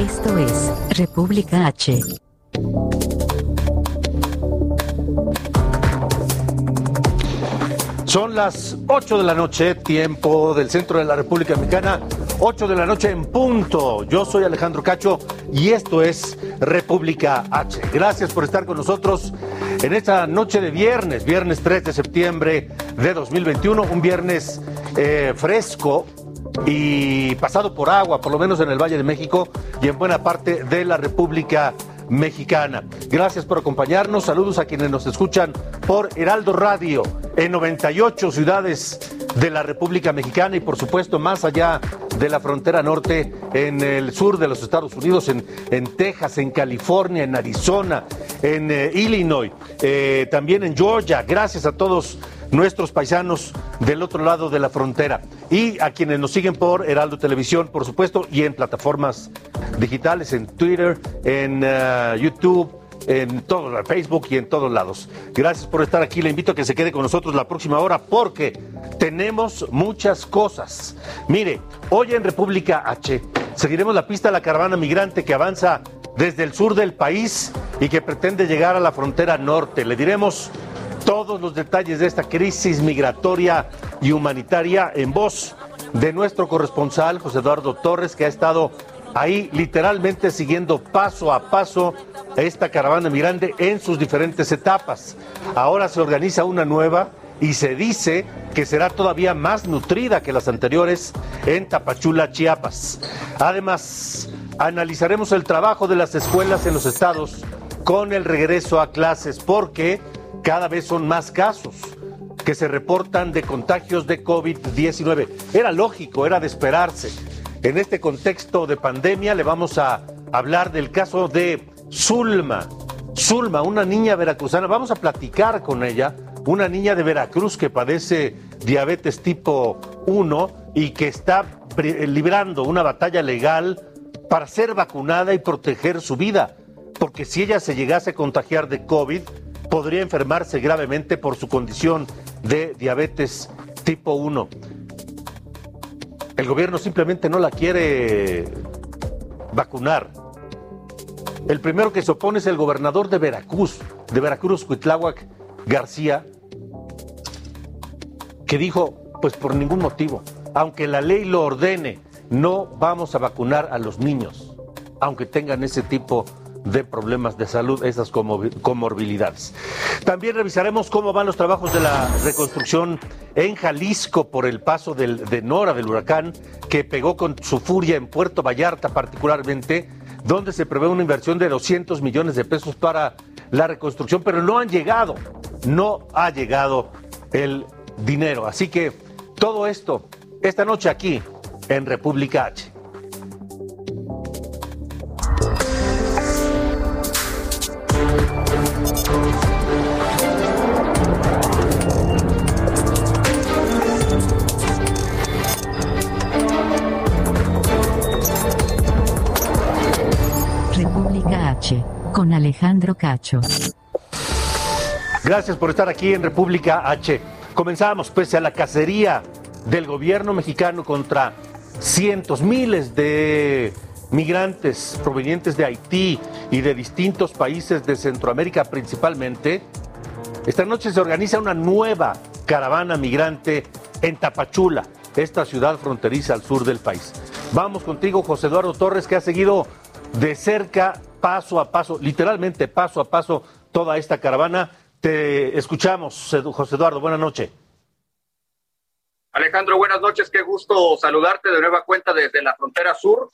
Esto es República H. Son las 8 de la noche, tiempo del centro de la República Mexicana, 8 de la noche en punto. Yo soy Alejandro Cacho y esto es República H. Gracias por estar con nosotros en esta noche de viernes, viernes 3 de septiembre de 2021, un viernes eh, fresco y pasado por agua, por lo menos en el Valle de México y en buena parte de la República Mexicana. Gracias por acompañarnos. Saludos a quienes nos escuchan por Heraldo Radio en 98 ciudades de la República Mexicana y por supuesto más allá de la frontera norte en el sur de los Estados Unidos, en, en Texas, en California, en Arizona, en eh, Illinois, eh, también en Georgia. Gracias a todos nuestros paisanos del otro lado de la frontera y a quienes nos siguen por Heraldo Televisión, por supuesto, y en plataformas digitales, en Twitter, en eh, YouTube, en todo, Facebook y en todos lados. Gracias por estar aquí. Le invito a que se quede con nosotros la próxima hora porque tenemos muchas cosas. Mire, hoy en República H seguiremos la pista de la caravana migrante que avanza desde el sur del país y que pretende llegar a la frontera norte. Le diremos todos los detalles de esta crisis migratoria y humanitaria en voz de nuestro corresponsal José Eduardo Torres, que ha estado ahí literalmente siguiendo paso a paso esta caravana migrante en sus diferentes etapas. Ahora se organiza una nueva y se dice que será todavía más nutrida que las anteriores en Tapachula, Chiapas. Además, analizaremos el trabajo de las escuelas en los estados con el regreso a clases porque cada vez son más casos que se reportan de contagios de COVID-19. Era lógico, era de esperarse. En este contexto de pandemia le vamos a hablar del caso de Zulma. Zulma, una niña veracruzana, vamos a platicar con ella, una niña de Veracruz que padece diabetes tipo 1 y que está librando una batalla legal para ser vacunada y proteger su vida. Porque si ella se llegase a contagiar de COVID, podría enfermarse gravemente por su condición de diabetes tipo 1. El gobierno simplemente no la quiere vacunar. El primero que se opone es el gobernador de Veracruz, de Veracruz, Cuitláhuac García, que dijo, pues por ningún motivo, aunque la ley lo ordene, no vamos a vacunar a los niños, aunque tengan ese tipo de problemas de salud, esas comorbilidades. También revisaremos cómo van los trabajos de la reconstrucción en Jalisco por el paso del, de Nora, del huracán, que pegó con su furia en Puerto Vallarta particularmente, donde se prevé una inversión de 200 millones de pesos para la reconstrucción, pero no han llegado, no ha llegado el dinero. Así que todo esto, esta noche aquí en República H. Con Alejandro Cacho. Gracias por estar aquí en República H. Comenzamos pese a la cacería del gobierno mexicano contra cientos, miles de migrantes provenientes de Haití y de distintos países de Centroamérica principalmente. Esta noche se organiza una nueva caravana migrante en Tapachula, esta ciudad fronteriza al sur del país. Vamos contigo, José Eduardo Torres, que ha seguido de cerca, paso a paso, literalmente paso a paso, toda esta caravana. Te escuchamos, José Eduardo. Buenas noches. Alejandro, buenas noches. Qué gusto saludarte de nueva cuenta desde la frontera sur.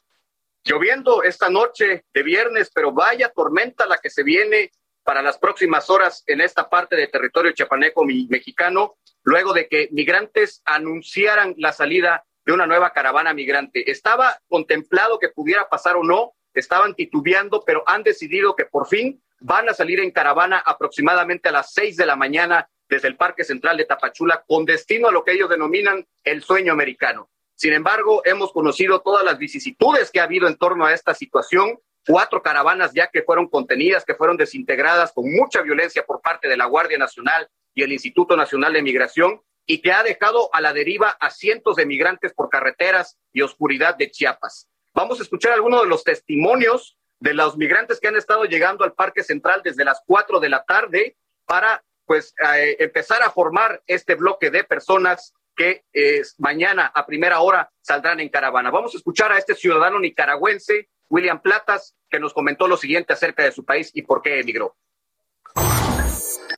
Lloviendo esta noche de viernes, pero vaya tormenta la que se viene para las próximas horas en esta parte de territorio chapaneco mexicano, luego de que migrantes anunciaran la salida de una nueva caravana migrante. Estaba contemplado que pudiera pasar o no, estaban titubeando, pero han decidido que por fin van a salir en caravana aproximadamente a las seis de la mañana desde el Parque Central de Tapachula con destino a lo que ellos denominan el sueño americano. Sin embargo, hemos conocido todas las vicisitudes que ha habido en torno a esta situación. Cuatro caravanas ya que fueron contenidas, que fueron desintegradas con mucha violencia por parte de la Guardia Nacional y el Instituto Nacional de Migración y que ha dejado a la deriva a cientos de migrantes por carreteras y oscuridad de Chiapas. Vamos a escuchar algunos de los testimonios de los migrantes que han estado llegando al Parque Central desde las cuatro de la tarde para pues eh, empezar a formar este bloque de personas que eh, mañana a primera hora saldrán en caravana. Vamos a escuchar a este ciudadano nicaragüense, William Platas, que nos comentó lo siguiente acerca de su país y por qué emigró.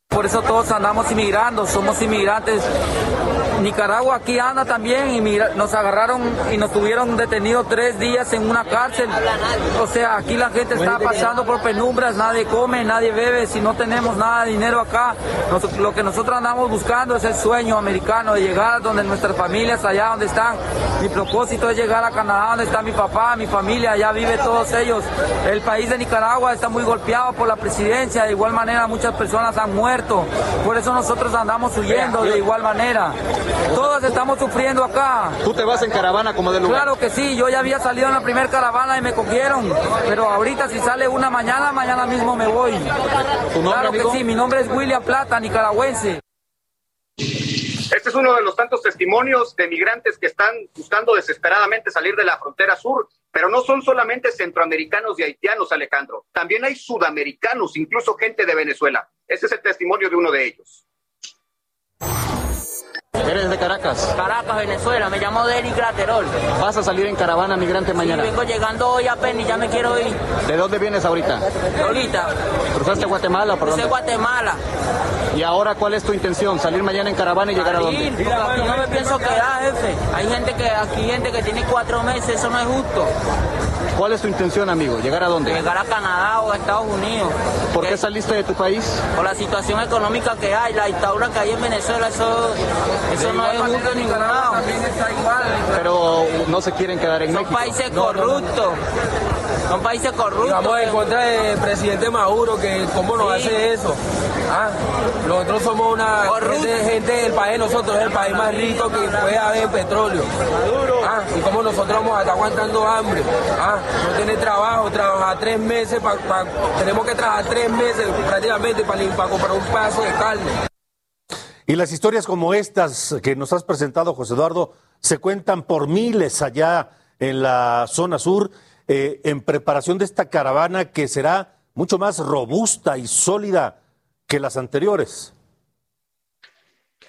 Por eso todos andamos inmigrando, somos inmigrantes Nicaragua aquí anda también y nos agarraron y nos tuvieron detenidos tres días en una cárcel. O sea, aquí la gente está pasando por penumbras, nadie come, nadie bebe, si no tenemos nada de dinero acá, lo que nosotros andamos buscando es el sueño americano de llegar donde nuestras familias, allá donde están. Mi propósito es llegar a Canadá, donde está mi papá, mi familia, allá vive todos ellos. El país de Nicaragua está muy golpeado por la presidencia, de igual manera muchas personas han muerto, por eso nosotros andamos huyendo de igual manera. Todos estamos sufriendo acá. ¿Tú te vas en caravana como de lugar? Claro que sí, yo ya había salido en la primera caravana y me cogieron, pero ahorita si sale una mañana, mañana mismo me voy. ¿Tu nombre, claro que sí, mi nombre es William Plata, nicaragüense. Este es uno de los tantos testimonios de migrantes que están buscando desesperadamente salir de la frontera sur, pero no son solamente centroamericanos y haitianos, Alejandro. También hay sudamericanos, incluso gente de Venezuela. Ese es el testimonio de uno de ellos. ¿Eres de Caracas? Caracas, Venezuela. Me llamo Denis Graterol. ¿Vas a salir en caravana migrante mañana? Sí, vengo llegando hoy apenas y ya me quiero ir. ¿De dónde vienes ahorita? Ahorita. ¿Cruzaste Guatemala por dónde? Guatemala. ¿Y ahora cuál es tu intención? ¿Salir mañana en caravana y llegar a dónde? Porque aquí no me pienso quedar, jefe. Hay gente que, aquí gente que tiene cuatro meses, eso no es justo. ¿Cuál es tu intención, amigo? ¿Llegar a dónde? Llegar a Canadá o a Estados Unidos. ¿Por qué saliste de tu país? Por la situación económica que hay, la dictadura que hay en Venezuela, eso, eso no es justo en ningún lado. Pero no se quieren quedar en Son México. países corruptos. Son países corruptos. Vamos en contra del presidente Maduro, que cómo nos Sí. hace eso. Ah, nosotros somos una gente, gente del país, nosotros es el país más rico que puede haber petróleo. Ah, y cómo nosotros vamos a estar aguantando hambre. Ah, no tener trabajo, trabajar tres meses, pa- pa- tenemos que trabajar tres meses prácticamente para, para comprar un pedazo de carne. Y las historias como estas que nos has presentado, José Eduardo, se cuentan por miles allá en la zona sur, eh, en preparación de esta caravana que será mucho más robusta y sólida que las anteriores.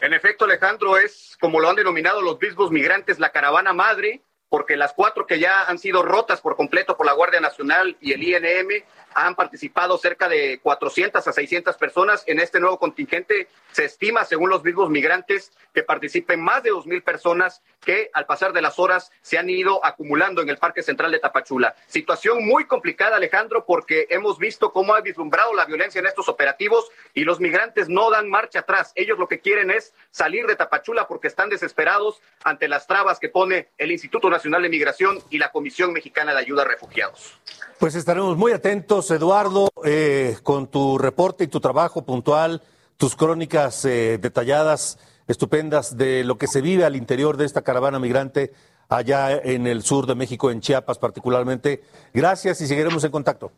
En efecto, Alejandro, es como lo han denominado los mismos migrantes, la caravana madre, porque las cuatro que ya han sido rotas por completo por la Guardia Nacional y el INM han participado cerca de 400 a 600 personas. En este nuevo contingente se estima, según los mismos migrantes, que participen más de 2.000 personas que al pasar de las horas se han ido acumulando en el Parque Central de Tapachula. Situación muy complicada, Alejandro, porque hemos visto cómo ha vislumbrado la violencia en estos operativos y los migrantes no dan marcha atrás. Ellos lo que quieren es salir de Tapachula porque están desesperados ante las trabas que pone el Instituto Nacional de Migración y la Comisión Mexicana de Ayuda a Refugiados. Pues estaremos muy atentos, Eduardo, eh, con tu reporte y tu trabajo puntual, tus crónicas eh, detalladas, estupendas de lo que se vive al interior de esta caravana migrante allá en el sur de México, en Chiapas particularmente. Gracias y seguiremos en contacto.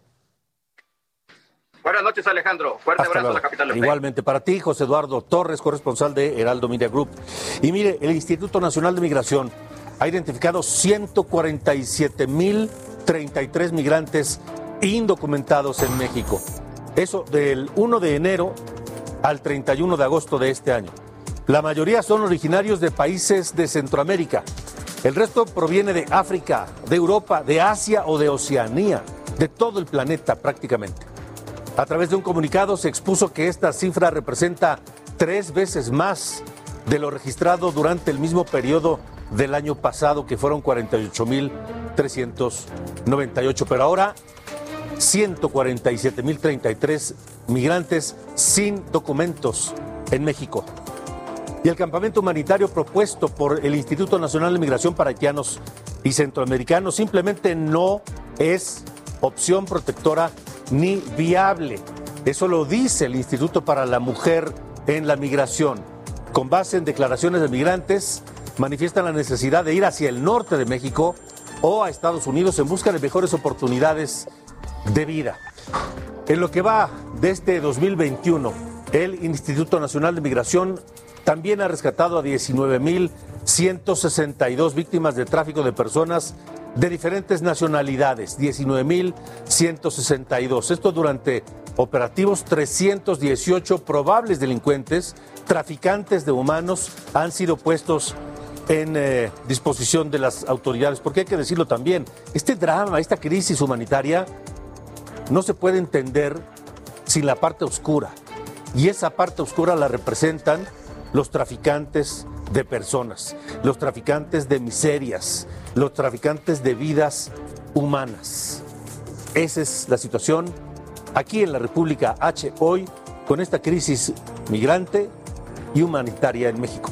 Buenas noches, Alejandro. Fuerte Hasta abrazo a la capital. Igualmente para ti, José Eduardo Torres, corresponsal de Heraldo Media Group. Y mire, el Instituto Nacional de Migración ha identificado 147.033 migrantes indocumentados en México. Eso del 1 de enero al 31 de agosto de este año. La mayoría son originarios de países de Centroamérica. El resto proviene de África, de Europa, de Asia o de Oceanía, de todo el planeta prácticamente. A través de un comunicado se expuso que esta cifra representa tres veces más de lo registrado durante el mismo periodo del año pasado, que fueron 48.398. Pero ahora 147.033 migrantes sin documentos en México. Y el campamento humanitario propuesto por el Instituto Nacional de Migración para Haitianos y Centroamericanos simplemente no es opción protectora ni viable. Eso lo dice el Instituto para la Mujer en la Migración. Con base en declaraciones de migrantes, manifiestan la necesidad de ir hacia el norte de México o a Estados Unidos en busca de mejores oportunidades de vida. En lo que va de este 2021, el Instituto Nacional de Migración también ha rescatado a 19.162 víctimas de tráfico de personas de diferentes nacionalidades, 19.162. Esto durante operativos 318 probables delincuentes, traficantes de humanos, han sido puestos en eh, disposición de las autoridades, porque hay que decirlo también, este drama, esta crisis humanitaria, no se puede entender sin la parte oscura. Y esa parte oscura la representan los traficantes de personas, los traficantes de miserias, los traficantes de vidas humanas. Esa es la situación aquí en la República H hoy con esta crisis migrante y humanitaria en México.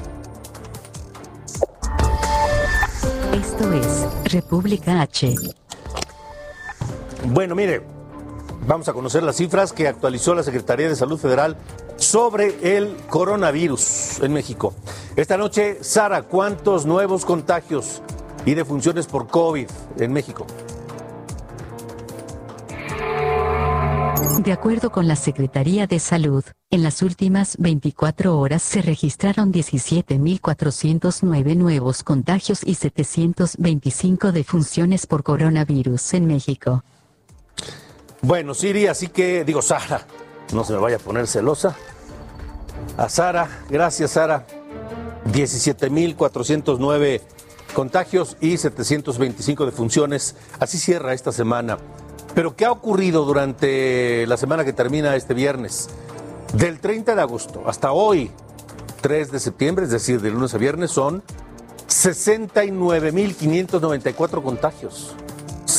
Esto es República H. Bueno, mire, vamos a conocer las cifras que actualizó la Secretaría de Salud Federal sobre el coronavirus en México. Esta noche, Sara, ¿cuántos nuevos contagios y defunciones por COVID en México? De acuerdo con la Secretaría de Salud, en las últimas 24 horas se registraron 17.409 nuevos contagios y 725 defunciones por coronavirus en México. Bueno, Siri, así que digo, Sara, no se me vaya a poner celosa. A Sara, gracias Sara. 17.409 contagios y 725 defunciones. Así cierra esta semana. Pero ¿qué ha ocurrido durante la semana que termina este viernes? Del 30 de agosto hasta hoy, 3 de septiembre, es decir, de lunes a viernes, son 69.594 contagios.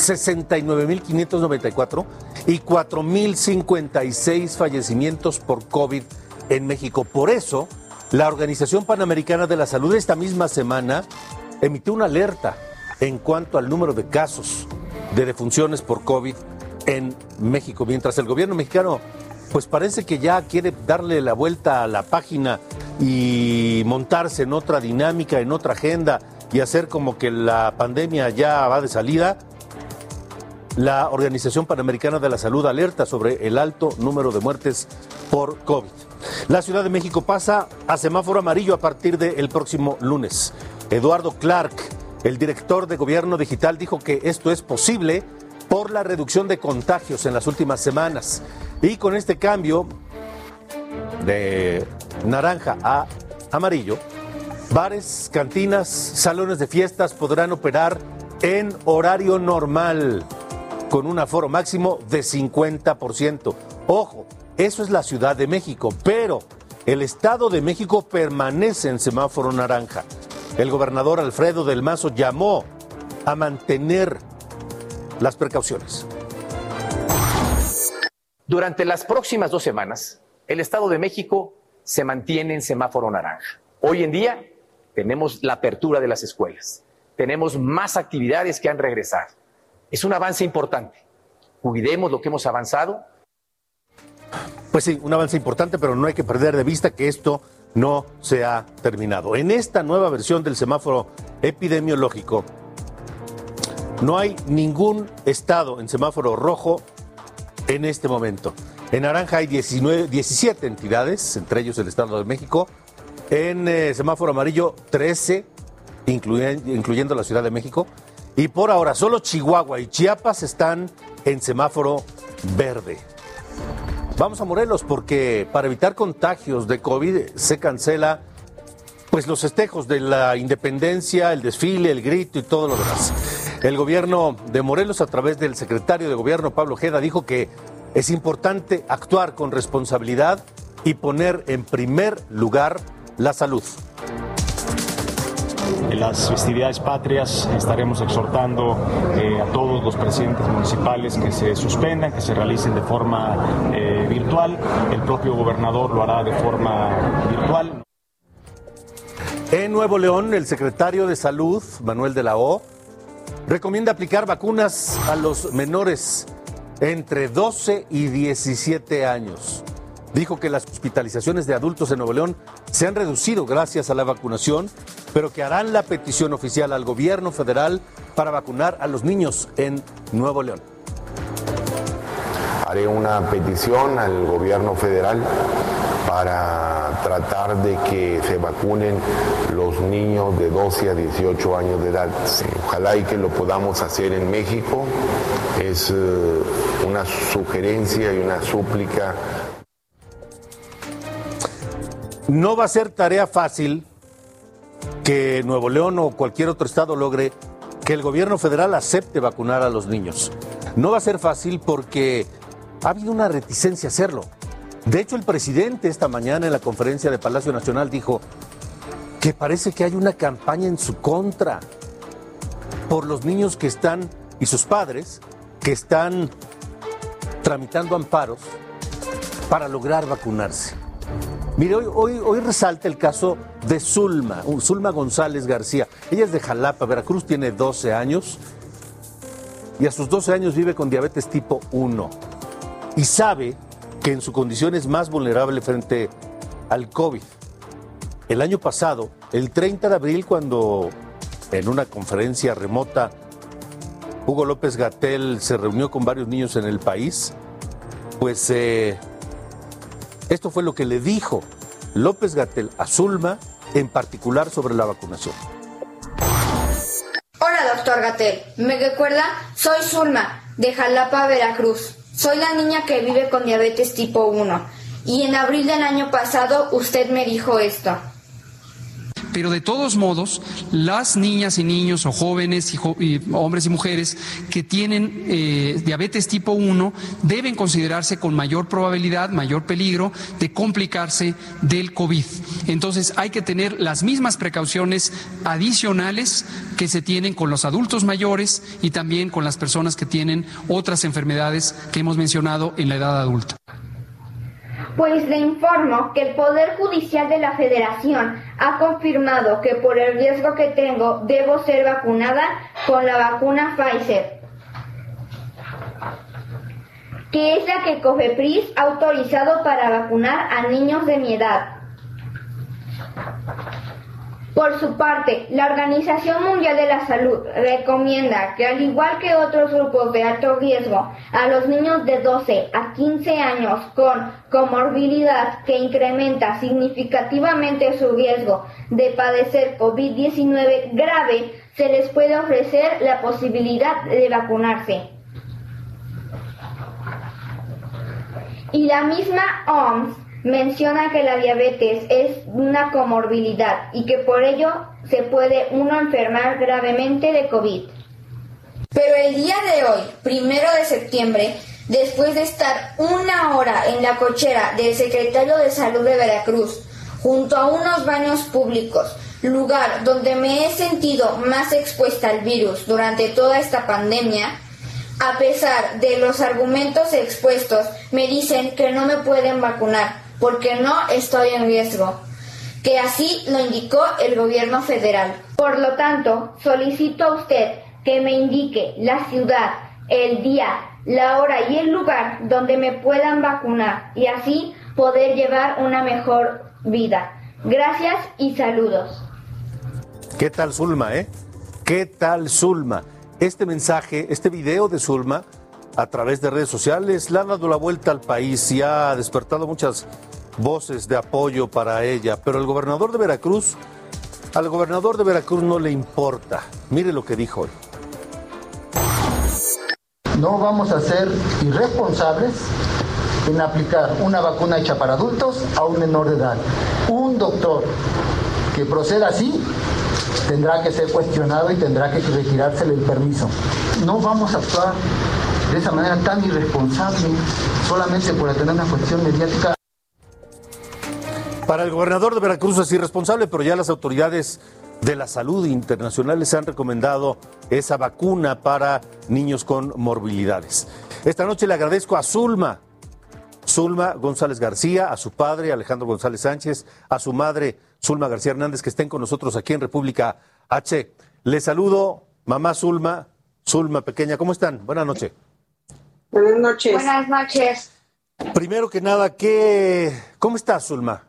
69.594 y 4.056 fallecimientos por COVID en México. Por eso, la Organización Panamericana de la Salud esta misma semana emitió una alerta en cuanto al número de casos de defunciones por COVID en México, mientras el gobierno mexicano pues parece que ya quiere darle la vuelta a la página y montarse en otra dinámica, en otra agenda y hacer como que la pandemia ya va de salida. La Organización Panamericana de la Salud alerta sobre el alto número de muertes por COVID. La Ciudad de México pasa a semáforo amarillo a partir del próximo lunes. Eduardo Clark, el director de Gobierno Digital, dijo que esto es posible por la reducción de contagios en las últimas semanas. Y con este cambio de naranja a amarillo, bares, cantinas, salones de fiestas podrán operar en horario normal con un aforo máximo de 50%. Ojo, eso es la Ciudad de México, pero el Estado de México permanece en semáforo naranja. El gobernador Alfredo del Mazo llamó a mantener las precauciones. Durante las próximas dos semanas, el Estado de México se mantiene en semáforo naranja. Hoy en día tenemos la apertura de las escuelas, tenemos más actividades que han regresado es un avance importante. Cuidemos lo que hemos avanzado. Pues sí, un avance importante, pero no hay que perder de vista que esto no se ha terminado. En esta nueva versión del semáforo epidemiológico, no hay ningún estado en semáforo rojo en este momento. En naranja hay 19, 17 entidades, entre ellos el Estado de México. En eh, semáforo amarillo, 13, incluyendo, incluyendo la Ciudad de México. Y por ahora, solo Chihuahua y Chiapas están en semáforo verde. Vamos a Morelos porque para evitar contagios de COVID se cancela pues los festejos de la independencia, el desfile, el grito y todo lo demás. El gobierno de Morelos a través del secretario de gobierno Pablo Jeda dijo que es importante actuar con responsabilidad y poner en primer lugar la salud. En las festividades patrias estaremos exhortando eh, a todos los presidentes municipales que se suspendan, que se realicen de forma eh, virtual. El propio gobernador lo hará de forma virtual. En Nuevo León, el secretario de Salud, Manuel de la O, recomienda aplicar vacunas a los menores entre 12 y 17 años. Dijo que las hospitalizaciones de adultos en Nuevo León se han reducido gracias a la vacunación, pero que harán la petición oficial al gobierno federal para vacunar a los niños en Nuevo León. Haré una petición al gobierno federal para tratar de que se vacunen los niños de 12 a 18 años de edad. Ojalá y que lo podamos hacer en México. Es eh, una sugerencia y una súplica. No va a ser tarea fácil que Nuevo León o cualquier otro estado logre que el gobierno federal acepte vacunar a los niños. No va a ser fácil porque ha habido una reticencia a hacerlo. De hecho, el presidente esta mañana en la conferencia de Palacio Nacional dijo que parece que hay una campaña en su contra por los niños que están y sus padres que están tramitando amparos para lograr vacunarse. Mire, hoy, resalta el caso de Zulma, Zulma González García. Ella es de Jalapa, Veracruz, tiene 12 años y a sus 12 años vive con diabetes tipo 1 y sabe que en su condición es más vulnerable frente al COVID. El año pasado, el 30 de abril, cuando en una conferencia remota Hugo López Gatel se reunió con varios niños en el país, pues eh, esto fue lo que le dijo López Gatel a Zulma, en particular sobre la vacunación. Hola, doctor Gatel. ¿Me recuerda? Soy Zulma, de Jalapa, Veracruz. Soy la niña que vive con diabetes tipo 1 y en abril del año pasado usted me dijo esto. Pero de todos modos, las niñas y niños o jóvenes y, hombres y mujeres que tienen eh, diabetes tipo 1 deben considerarse con mayor probabilidad, mayor peligro de complicarse del COVID. Entonces hay que tener las mismas precauciones adicionales que se tienen con los adultos mayores y también con las personas que tienen otras enfermedades que hemos mencionado en la edad adulta. Pues le informo que el Poder Judicial de la Federación ha confirmado que por el riesgo que tengo debo ser vacunada con la vacuna Pfizer, que es la que COFEPRIS ha autorizado para vacunar a niños de mi edad. Por su parte, la Organización Mundial de la Salud recomienda que al igual que otros grupos de alto riesgo, a los niños de 12 a 15 años con comorbilidad que incrementa significativamente su riesgo de padecer COVID-19 grave, se les puede ofrecer la posibilidad de vacunarse. Y la misma OMS menciona que la diabetes es una comorbilidad y que por ello se puede uno enfermar gravemente de COVID. Pero el día de hoy, primero de septiembre, después de estar una hora en la cochera del secretario de Salud de Veracruz, junto a unos baños públicos, lugar donde me he sentido más expuesta al virus durante toda esta pandemia, a pesar de los argumentos expuestos, me dicen que no me pueden vacunar porque no estoy en riesgo, que así lo indicó el gobierno federal. Por lo tanto, solicito a usted que me indique la ciudad, el día, la hora y el lugar donde me puedan vacunar y así poder llevar una mejor vida. Gracias y saludos. ¿Qué tal Zulma, eh? ¿Qué tal Zulma? Este mensaje, este video de Zulma a través de redes sociales le ha dado la vuelta al país y ha despertado muchas voces de apoyo para ella, pero el gobernador de Veracruz, al gobernador de Veracruz no le importa. Mire lo que dijo hoy. No vamos a ser irresponsables en aplicar una vacuna hecha para adultos a un menor de edad. Un doctor que proceda así tendrá que ser cuestionado y tendrá que retirársele el permiso. No vamos a actuar de esa manera tan irresponsable solamente por tener una cuestión mediática. Para el gobernador de Veracruz es irresponsable, pero ya las autoridades de la salud internacionales han recomendado esa vacuna para niños con morbilidades. Esta noche le agradezco a Zulma, Zulma González García, a su padre Alejandro González Sánchez, a su madre Zulma García Hernández, que estén con nosotros aquí en República H. Le saludo, mamá Zulma, Zulma pequeña, ¿cómo están? Buenas noches. Buenas noches. Buenas noches. Primero que nada, ¿qué, ¿cómo estás, Zulma?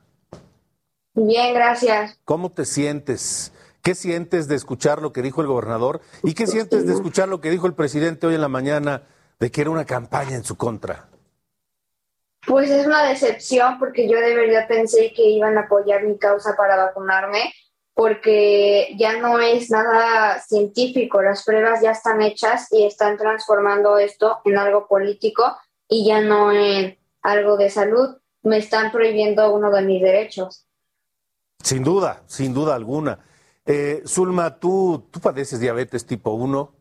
Bien, gracias. ¿Cómo te sientes? ¿Qué sientes de escuchar lo que dijo el gobernador? ¿Y qué sientes de escuchar lo que dijo el presidente hoy en la mañana de que era una campaña en su contra? Pues es una decepción porque yo de verdad pensé que iban a apoyar mi causa para vacunarme porque ya no es nada científico, las pruebas ya están hechas y están transformando esto en algo político y ya no en algo de salud. Me están prohibiendo uno de mis derechos. Sin duda, sin duda alguna. Eh, Zulma, tú, tú padeces diabetes tipo 1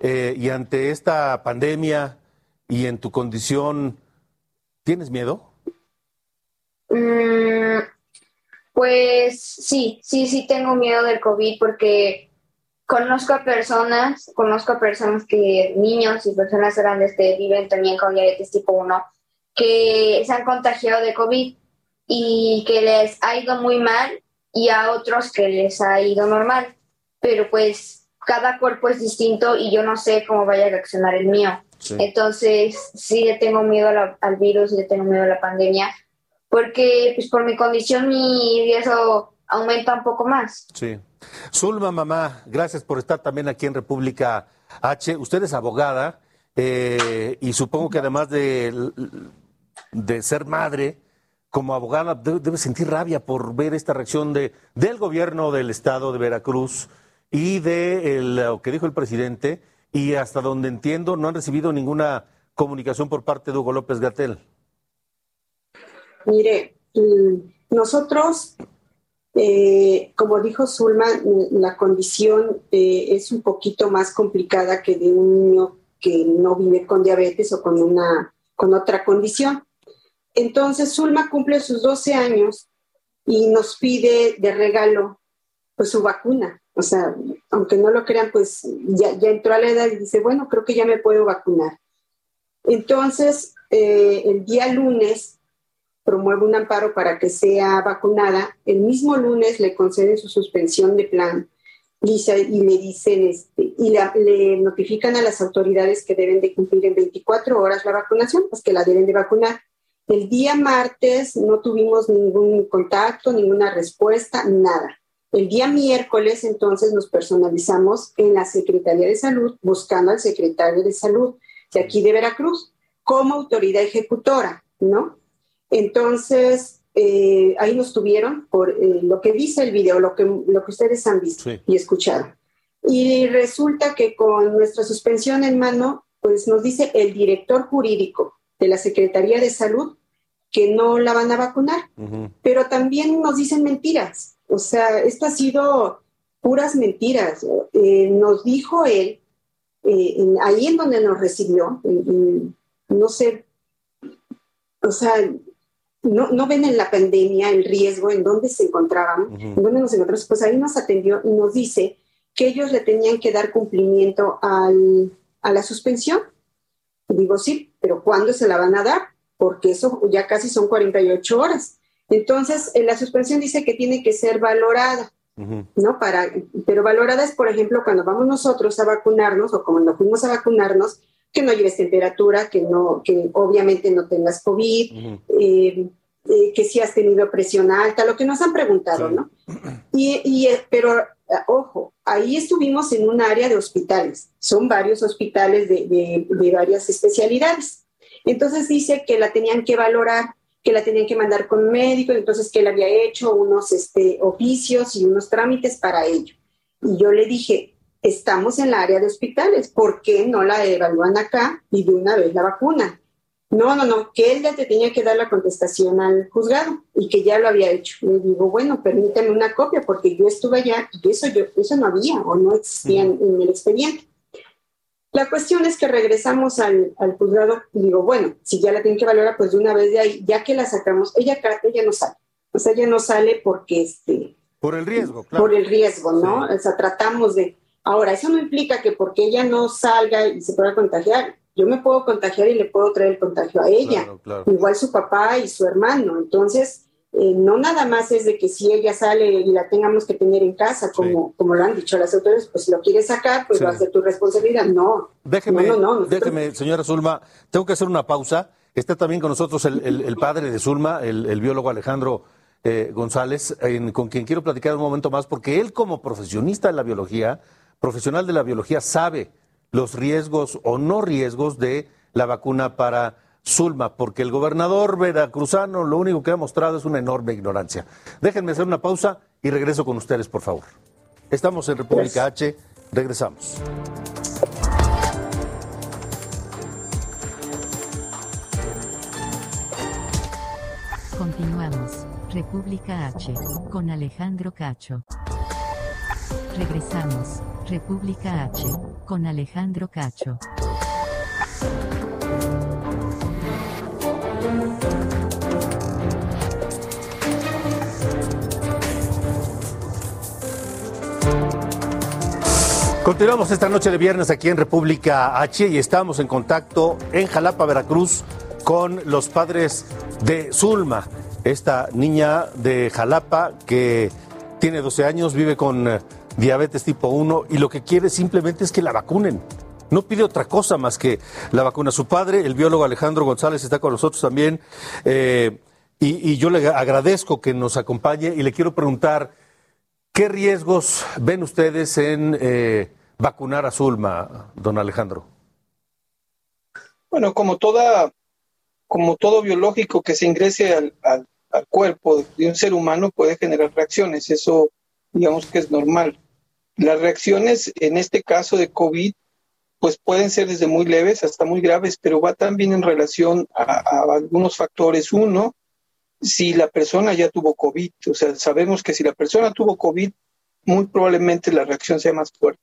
eh, y ante esta pandemia y en tu condición, ¿tienes miedo? Mm, pues sí, sí, sí tengo miedo del COVID porque conozco a personas, conozco a personas que, niños y personas grandes que viven también con diabetes tipo 1, que se han contagiado de COVID y que les ha ido muy mal y a otros que les ha ido normal. Pero pues cada cuerpo es distinto y yo no sé cómo vaya a reaccionar el mío. Entonces sí le tengo miedo al virus, le tengo miedo a la pandemia, porque pues por mi condición mi riesgo aumenta un poco más. Sí. Zulma, mamá, gracias por estar también aquí en República H. Usted es abogada eh, y supongo que además de, de ser madre, como abogada debe, sentir rabia por ver esta reacción de, del gobierno del estado de Veracruz y de lo que dijo el presidente y hasta donde entiendo no han recibido ninguna comunicación por parte de Hugo López Gatel. Mire, mm, nosotros, eh, como dijo Zulma, la condición eh, es un poquito más complicada que de un niño que no vive con diabetes o con una con otra condición. Entonces Zulma cumple sus 12 años y nos pide de regalo pues su vacuna. O sea, aunque no lo crean, pues ya, entró a la edad y dice, bueno, creo que ya me puedo vacunar. Entonces, eh, el día lunes promueve un amparo para que sea vacunada. El mismo lunes le conceden su suspensión de plan Lisa, y le dicen, este, y le notifican a las autoridades que deben de cumplir en 24 horas la vacunación, pues que la deben de vacunar. El día martes no tuvimos ningún contacto, ninguna respuesta, nada. El día miércoles entonces nos personalizamos en la Secretaría de Salud buscando al secretario de Salud de aquí de Veracruz como autoridad ejecutora, ¿no? Entonces, eh, ahí nos tuvieron por eh, lo que dice el video, lo que, lo que ustedes han visto y escuchado. Y resulta que con nuestra suspensión en mano, pues nos dice el director jurídico de la Secretaría de Salud que no la van a vacunar. Pero también nos dicen mentiras. O sea, esto ha sido puras mentiras. Eh, nos dijo él, eh, ahí en donde nos recibió, no sé, o sea, no, no, ven en la pandemia el riesgo en dónde se encontraban, en dónde nos encontramos, pues ahí nos atendió y nos dice que ellos le tenían que dar cumplimiento al, a la suspensión. Digo, sí, pero ¿cuándo se la van a dar? Porque eso ya casi son 48 horas. Entonces, en la suspensión dice que tiene que ser valorada, ¿no? Para, pero valorada es, por ejemplo, cuando vamos nosotros a vacunarnos o cuando fuimos a vacunarnos, que no lleves temperatura, que no, que obviamente no tengas COVID, eh, eh, que si has tenido presión alta, lo que nos han preguntado, ¿no? Y, y, eh, pero ojo, ahí estuvimos en un área de hospitales, son varios hospitales de, varias especialidades. Entonces dice que la tenían que valorar, que la tenían que mandar con médico, entonces que él había hecho unos este, oficios y unos trámites para ello. Y yo le dije, estamos en la área de hospitales, ¿por qué no la evalúan acá y de una vez la vacuna? No, no, no, que él ya te tenía que dar la contestación al juzgado y que ya lo había hecho. Le digo, bueno, permítame una copia porque yo estuve allá y eso, yo, eso no había o no existía en, el expediente. La cuestión es que regresamos al, juzgado y digo, bueno, si ya la tienen que valorar, pues de una vez de ahí, ya que la sacamos, ella, ella no sale. O sea, ella no sale porque este... Por el riesgo, claro. Por el riesgo, ¿no? O sea, tratamos de... Ahora, eso no implica que porque ella no salga y se pueda contagiar, yo me puedo contagiar y le puedo traer el contagio a ella, igual su papá y su hermano. Entonces, eh, no nada más es de que si ella sale y la tengamos que tener en casa, como, como lo han dicho las autoridades, pues si lo quieres sacar, pues va a ser tu responsabilidad. No. Déjeme, no, no, no, déjeme, señora Zulma, tengo que hacer una pausa. Está también con nosotros el, el, el padre de Zulma, el, el biólogo Alejandro eh, González, en, con quien quiero platicar un momento más, porque él como profesionista de la biología, profesional de la biología, sabe los riesgos o no riesgos de la vacuna para Zulma, porque el gobernador veracruzano lo único que ha mostrado es una enorme ignorancia. Déjenme hacer una pausa y regreso con ustedes, por favor. Estamos en República H, regresamos. Continuamos. República H, con Alejandro Cacho. Regresamos. República H, con Alejandro Cacho. Continuamos esta noche de viernes aquí en República H y estamos en contacto en Jalapa, Veracruz, con los padres de Zulma, esta niña de Jalapa que tiene 12 años, vive con eh, diabetes tipo 1 y lo que quiere simplemente es que la vacunen. No pide otra cosa más que la vacuna. Su padre, el biólogo Alejandro González, está con nosotros también eh, y, yo le agradezco que nos acompañe y le quiero preguntar, ¿qué riesgos ven ustedes en eh, vacunar a Zulma, don Alejandro? Bueno, como toda, como todo biológico que se ingrese al, al cuerpo de un ser humano puede generar reacciones. Eso, digamos que es normal. Las reacciones, en este caso de COVID, pues pueden ser desde muy leves hasta muy graves, pero va también en relación a, algunos factores. Uno, si la persona ya tuvo COVID, o sea, sabemos que si la persona tuvo COVID, muy probablemente la reacción sea más fuerte.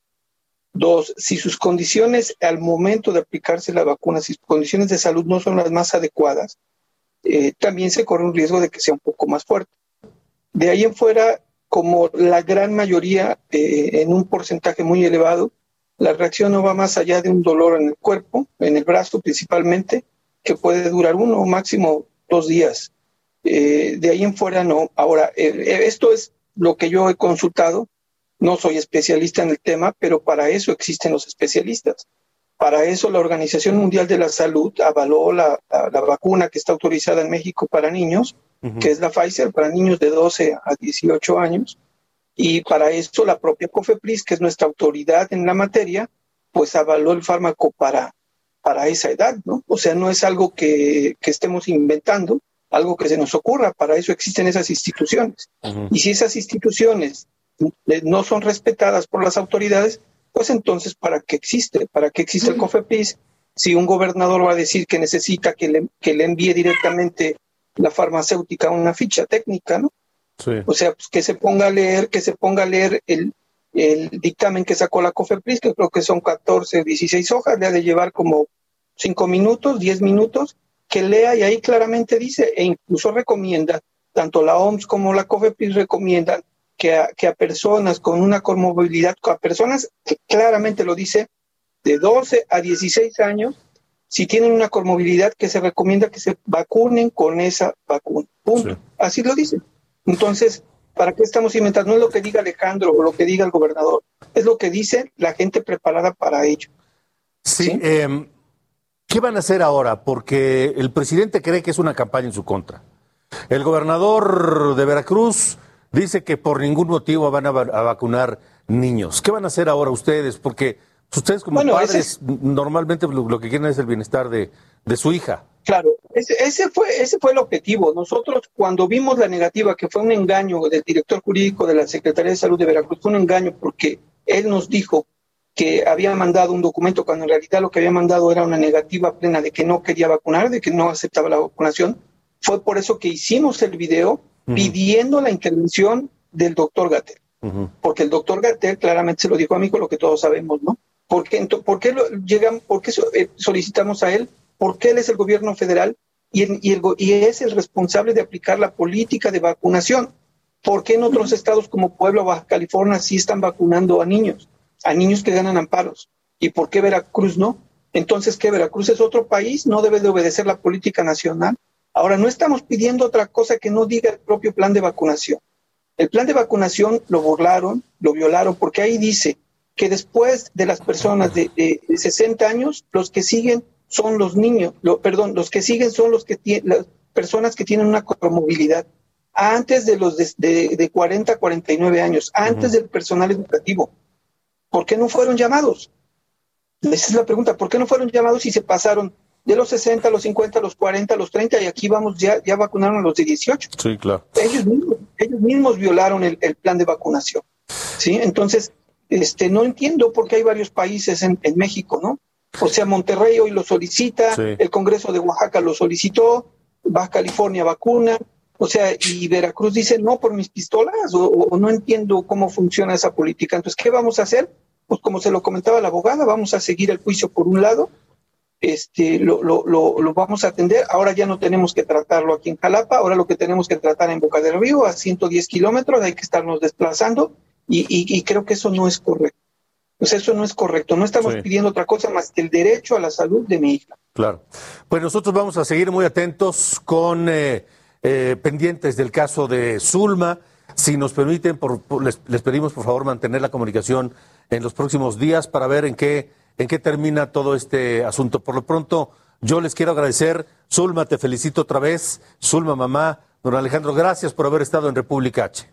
Dos, si sus condiciones al momento de aplicarse la vacuna, si sus condiciones de salud no son las más adecuadas, eh, también se corre un riesgo de que sea un poco más fuerte. De ahí en fuera, como la gran mayoría, eh, en un porcentaje muy elevado, la reacción no va más allá de un dolor en el cuerpo, en el brazo principalmente, que puede durar uno o máximo dos días. Eh, de ahí en fuera no. Ahora, eh, esto es lo que yo he consultado. No soy especialista en el tema, pero para eso existen los especialistas. Para eso la Organización Mundial de la Salud avaló la, vacuna que está autorizada en México para niños, uh -huh. que es la Pfizer, para niños de 12 a 18 años. Y para eso la propia COFEPRIS, que es nuestra autoridad en la materia, pues avaló el fármaco para, para esa edad, ¿no? O sea, no es algo que, que estemos inventando, algo que se nos ocurra, para eso existen esas instituciones. Uh -huh. Y si esas instituciones no son respetadas por las autoridades, pues entonces, ¿para qué existe? ¿Para qué existe el COFEPRIS? Si un gobernador va a decir que necesita que le, que le envíe directamente la farmacéutica una ficha técnica, ¿no? Sí. O sea, pues que se ponga a leer, que se ponga a leer el, el dictamen que sacó la COFEPRIS, que creo que son 14, 16 hojas, le ha de llevar como 5 minutos, 10 minutos, que lea y ahí claramente dice, e incluso recomienda, tanto la OMS como la COFEPRIS recomiendan que a, que a personas con una comorbilidad, a personas que claramente lo dice, de 12 a 16 años, si tienen una comorbilidad, que se recomienda que se vacunen con esa vacuna. Punto. Sí. Así lo dice. Entonces, ¿para qué estamos inventando? No es lo que diga Alejandro o lo que diga el gobernador, es lo que dice la gente preparada para ello. Sí, ¿Sí? Eh, ¿qué van a hacer ahora? Porque el presidente cree que es una campaña en su contra. El gobernador de Veracruz dice que por ningún motivo van a, a vacunar niños. ¿Qué van a hacer ahora ustedes? Porque ustedes como bueno, padres es... normalmente lo, lo, que quieren es el bienestar de, de su hija. Claro, ese, ese, fue, ese fue el objetivo. Nosotros cuando vimos la negativa, que fue un engaño del director jurídico de la Secretaría de Salud de Veracruz, fue un engaño porque él nos dijo que había mandado un documento cuando en realidad lo que había mandado era una negativa plena de que no quería vacunar, de que no aceptaba la vacunación. Fue por eso que hicimos el video uh -huh. pidiendo la intervención del doctor Gatel. Uh -huh. Porque el doctor Gatel claramente se lo dijo a mí con lo que todos sabemos, ¿no? ¿Por qué, por qué, lo, llegan, por qué eh, solicitamos a él? Porque él es el gobierno federal y, el, y, el, y, es el responsable de aplicar la política de vacunación. ¿Por qué en otros estados como Puebla o Baja California sí están vacunando a niños? A niños que ganan amparos. ¿Y por qué Veracruz no? Entonces, ¿qué? ¿Veracruz es otro país? ¿No debe de obedecer la política nacional? Ahora, no estamos pidiendo otra cosa que no diga el propio plan de vacunación. El plan de vacunación lo burlaron, lo violaron, porque ahí dice que después de las personas de, de 60 años, los que siguen son los niños, lo, perdón, los que siguen son los que tienen, las personas que tienen una comorbilidad. Antes de los de, de, de 40 a 49 años, antes del personal educativo. ¿Por qué no fueron llamados? Esa es la pregunta, ¿por qué no fueron llamados y se pasaron de los 60 a los 50, a los 40, a los 30 y aquí vamos, ya, ya vacunaron a los de 18? Sí, claro. Ellos mismos, ellos mismos violaron el, el plan de vacunación. ¿sí? Entonces, este, no entiendo por qué hay varios países en, en México, ¿no? O sea, Monterrey hoy lo solicita, Sí. el Congreso de Oaxaca lo solicitó, Baja California vacuna, o sea, y Veracruz dice no por mis pistolas, o, o no entiendo cómo funciona esa política. Entonces, ¿qué vamos a hacer? Pues como se lo comentaba la abogada, vamos a seguir el juicio por un lado, este, lo, lo, lo, lo vamos a atender. Ahora ya no tenemos que tratarlo aquí en Jalapa, ahora lo que tenemos que tratar en Boca del Río, a 110 kilómetros, hay que estarnos desplazando, y, y, y creo que eso no es correcto. Pues eso no es correcto. No estamos Sí. pidiendo otra cosa más que el derecho a la salud de mi hija. Claro. Pues nosotros vamos a seguir muy atentos con eh, eh, pendientes del caso de Zulma. Si nos permiten, por- por- les, les pedimos por favor mantener la comunicación en los próximos días para ver en qué, en qué termina todo este asunto. Por lo pronto, yo les quiero agradecer. Zulma, te felicito otra vez. Zulma, mamá, don Alejandro, gracias por haber estado en República H.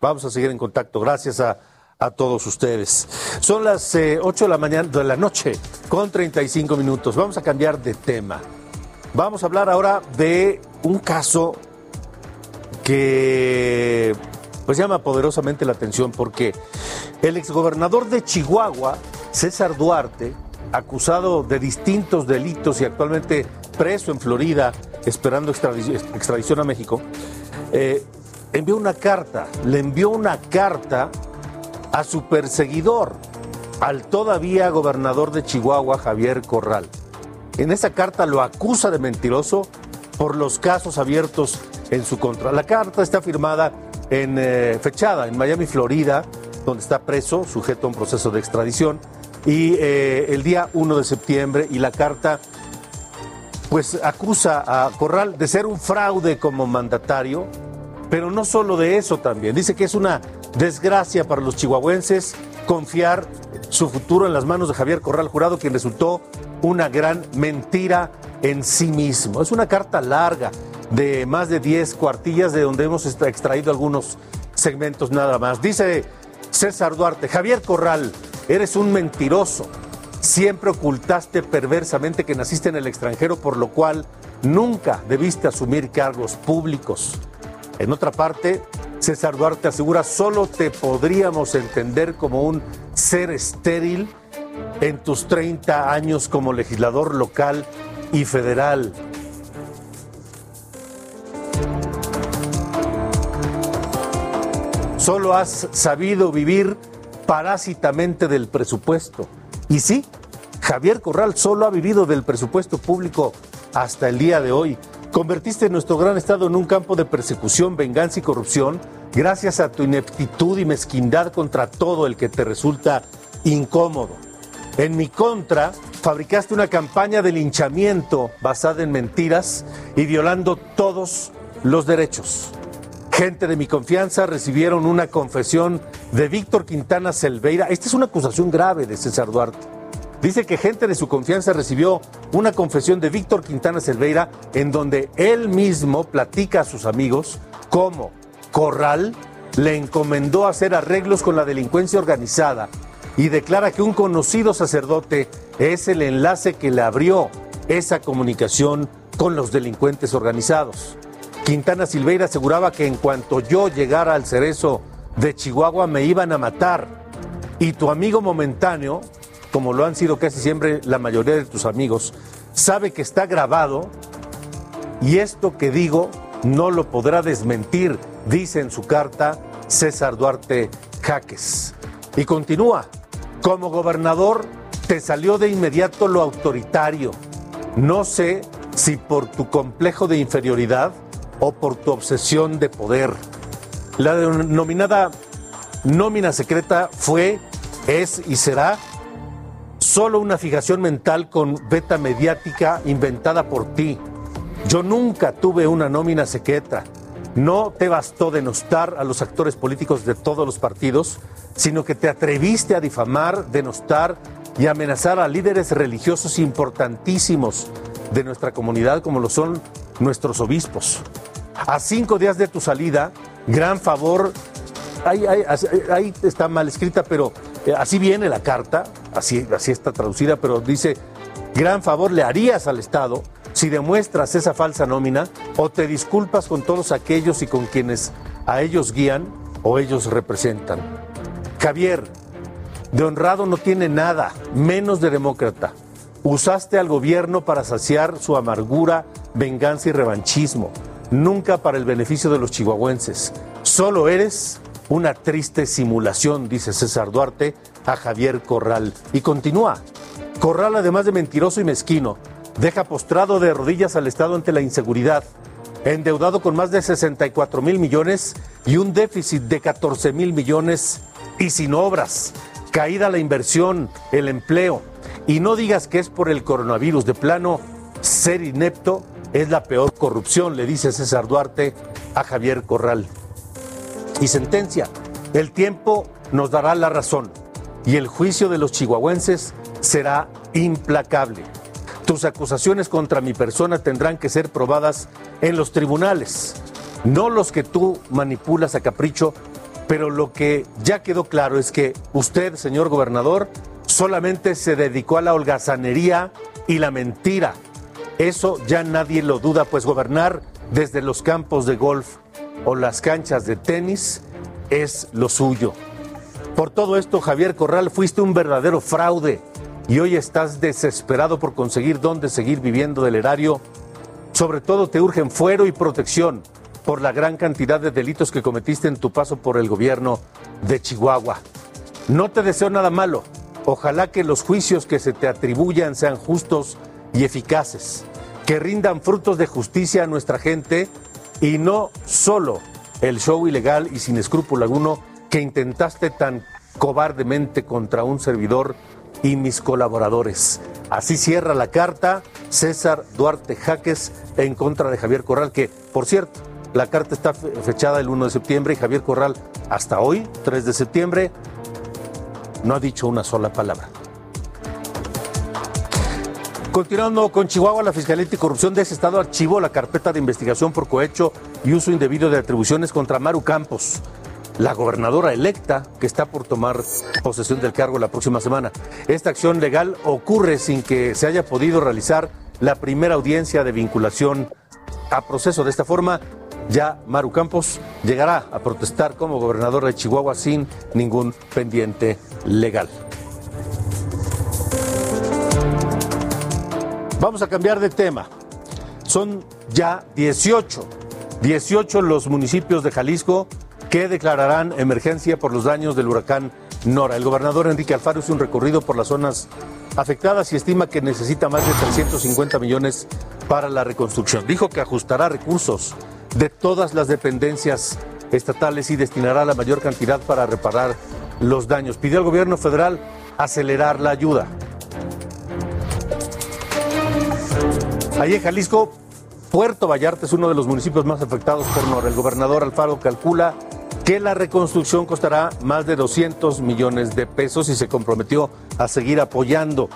Vamos a seguir en contacto. Gracias a, a todos ustedes. Son las eh, 8 de la mañana de la noche con 35 minutos. Vamos a cambiar de tema. Vamos a hablar ahora de un caso que pues llama poderosamente la atención porque el exgobernador de Chihuahua, César Duarte, acusado de distintos delitos y actualmente preso en Florida esperando extradi- extradición a México, eh, envió una carta, le envió una carta a su perseguidor, al todavía gobernador de Chihuahua, Javier Corral. En esa carta lo acusa de mentiroso por los casos abiertos en su contra. La carta está firmada en eh, fechada en Miami, Florida, donde está preso, sujeto a un proceso de extradición, y eh, el día 1 de septiembre, y la carta pues acusa a Corral de ser un fraude como mandatario, pero no solo de eso también. Dice que es una desgracia para los chihuahuenses confiar su futuro en las manos de Javier Corral Jurado, quien resultó una gran mentira en sí mismo. Es una carta larga de más de 10 cuartillas de donde hemos extra- extraído algunos segmentos nada más. Dice César Duarte, Javier Corral, eres un mentiroso. Siempre ocultaste perversamente que naciste en el extranjero, por lo cual nunca debiste asumir cargos públicos. En otra parte, César Duarte asegura, solo te podríamos entender como un ser estéril en tus 30 años como legislador local y federal. Solo has sabido vivir parásitamente del presupuesto. Y sí, Javier Corral solo ha vivido del presupuesto público hasta el día de hoy. Convertiste nuestro gran estado en un campo de persecución, venganza y corrupción gracias a tu ineptitud y mezquindad contra todo el que te resulta incómodo. En mi contra, fabricaste una campaña de linchamiento basada en mentiras y violando todos los derechos. Gente de mi confianza recibieron una confesión de Víctor Quintana Selveira. Esta es una acusación grave de César Duarte. Dice que gente de su confianza recibió una confesión de Víctor Quintana Selveira en donde él mismo platica a sus amigos cómo Corral le encomendó hacer arreglos con la delincuencia organizada y declara que un conocido sacerdote es el enlace que le abrió esa comunicación con los delincuentes organizados. Quintana Silveira aseguraba que en cuanto yo llegara al cerezo de Chihuahua me iban a matar. Y tu amigo momentáneo, como lo han sido casi siempre la mayoría de tus amigos, sabe que está grabado y esto que digo no lo podrá desmentir, dice en su carta César Duarte Jaques. Y continúa, como gobernador te salió de inmediato lo autoritario. No sé si por tu complejo de inferioridad o por tu obsesión de poder. La denominada nómina secreta fue, es y será solo una fijación mental con beta mediática inventada por ti. Yo nunca tuve una nómina secreta. No te bastó denostar a los actores políticos de todos los partidos, sino que te atreviste a difamar, denostar y amenazar a líderes religiosos importantísimos de nuestra comunidad, como lo son nuestros obispos. A cinco días de tu salida, gran favor, ahí, ahí está mal escrita, pero así viene la carta, así, así está traducida, pero dice, gran favor le harías al Estado si demuestras esa falsa nómina o te disculpas con todos aquellos y con quienes a ellos guían o ellos representan. Javier, de honrado no tiene nada, menos de demócrata. Usaste al gobierno para saciar su amargura, venganza y revanchismo, nunca para el beneficio de los chihuahuenses. Solo eres una triste simulación, dice César Duarte a Javier Corral. Y continúa. Corral, además de mentiroso y mezquino, deja postrado de rodillas al Estado ante la inseguridad, endeudado con más de 64 mil millones y un déficit de 14 mil millones y sin obras, caída la inversión, el empleo. Y no digas que es por el coronavirus, de plano, ser inepto es la peor corrupción, le dice César Duarte a Javier Corral. Y sentencia, el tiempo nos dará la razón y el juicio de los chihuahuenses será implacable. Tus acusaciones contra mi persona tendrán que ser probadas en los tribunales, no los que tú manipulas a capricho, pero lo que ya quedó claro es que usted, señor gobernador, solamente se dedicó a la holgazanería y la mentira. Eso ya nadie lo duda, pues gobernar desde los campos de golf o las canchas de tenis es lo suyo. Por todo esto, Javier Corral, fuiste un verdadero fraude y hoy estás desesperado por conseguir dónde seguir viviendo del erario, sobre todo te urgen fuero y protección por la gran cantidad de delitos que cometiste en tu paso por el gobierno de Chihuahua. No te deseo nada malo. Ojalá que los juicios que se te atribuyan sean justos y eficaces, que rindan frutos de justicia a nuestra gente y no solo el show ilegal y sin escrúpulo alguno que intentaste tan cobardemente contra un servidor y mis colaboradores. Así cierra la carta César Duarte Jaques en contra de Javier Corral, que, por cierto, la carta está fechada el 1 de septiembre y Javier Corral, hasta hoy, 3 de septiembre, no ha dicho una sola palabra. Continuando con Chihuahua, la Fiscalía Anticorrupción de ese estado archivó la carpeta de investigación por cohecho y uso indebido de atribuciones contra Maru Campos la gobernadora electa que está por tomar posesión del cargo la próxima semana. Esta acción legal ocurre sin que se haya podido realizar la primera audiencia de vinculación a proceso. De esta forma, ya Maru Campos llegará a protestar como gobernadora de Chihuahua sin ningún pendiente legal. Vamos a cambiar de tema. Son ya 18, 18 los municipios de Jalisco que declararán emergencia por los daños del huracán Nora. El gobernador Enrique Alfaro hizo un recorrido por las zonas afectadas y estima que necesita más de 350 millones para la reconstrucción. Dijo que ajustará recursos de todas las dependencias estatales y destinará la mayor cantidad para reparar los daños. Pidió al gobierno federal acelerar la ayuda. Allí en Jalisco, Puerto Vallarta es uno de los municipios más afectados por Nora. El gobernador Alfaro calcula que la reconstrucción costará más de 200 millones de pesos y se comprometió a seguir apoyando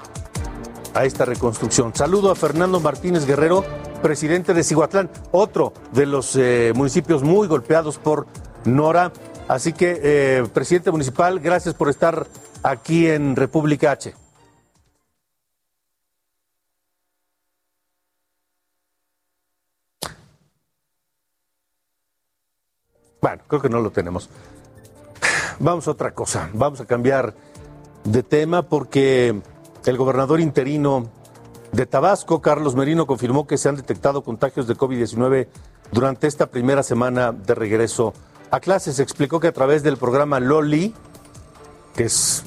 a esta reconstrucción. Saludo a Fernando Martínez Guerrero, presidente de Cihuatlán, otro de los eh, municipios muy golpeados por Nora. Así que, eh, presidente municipal, gracias por estar aquí en República H. Bueno, creo que no lo tenemos. Vamos a otra cosa, vamos a cambiar de tema porque el gobernador interino de Tabasco, Carlos Merino, confirmó que se han detectado contagios de COVID-19 durante esta primera semana de regreso a clases. Explicó que a través del programa LOLI, que es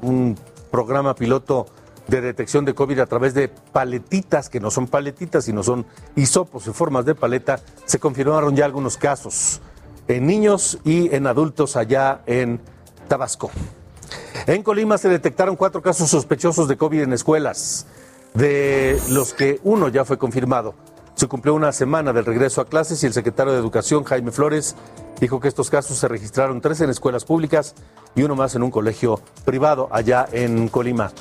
un programa piloto de detección de COVID a través de paletitas, que no son paletitas, sino son hisopos en formas de paleta, se confirmaron ya algunos casos en niños y en adultos allá en Tabasco. En Colima se detectaron cuatro casos sospechosos de COVID en escuelas, de los que uno ya fue confirmado. Se cumplió una semana del regreso a clases y el secretario de Educación, Jaime Flores, dijo que estos casos se registraron tres en escuelas públicas y uno más en un colegio privado allá en Colima.